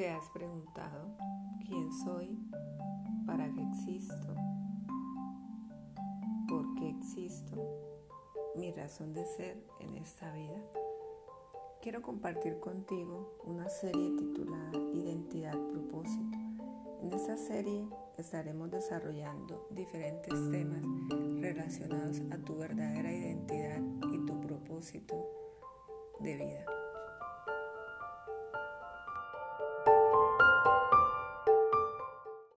¿Te has preguntado quién soy? ¿Para qué existo? ¿Por qué existo? Mi razón de ser en esta vida. Quiero compartir contigo una serie titulada Identidad Propósito. En esta serie estaremos desarrollando diferentes temas relacionados a tu verdadera identidad y tu propósito de vida.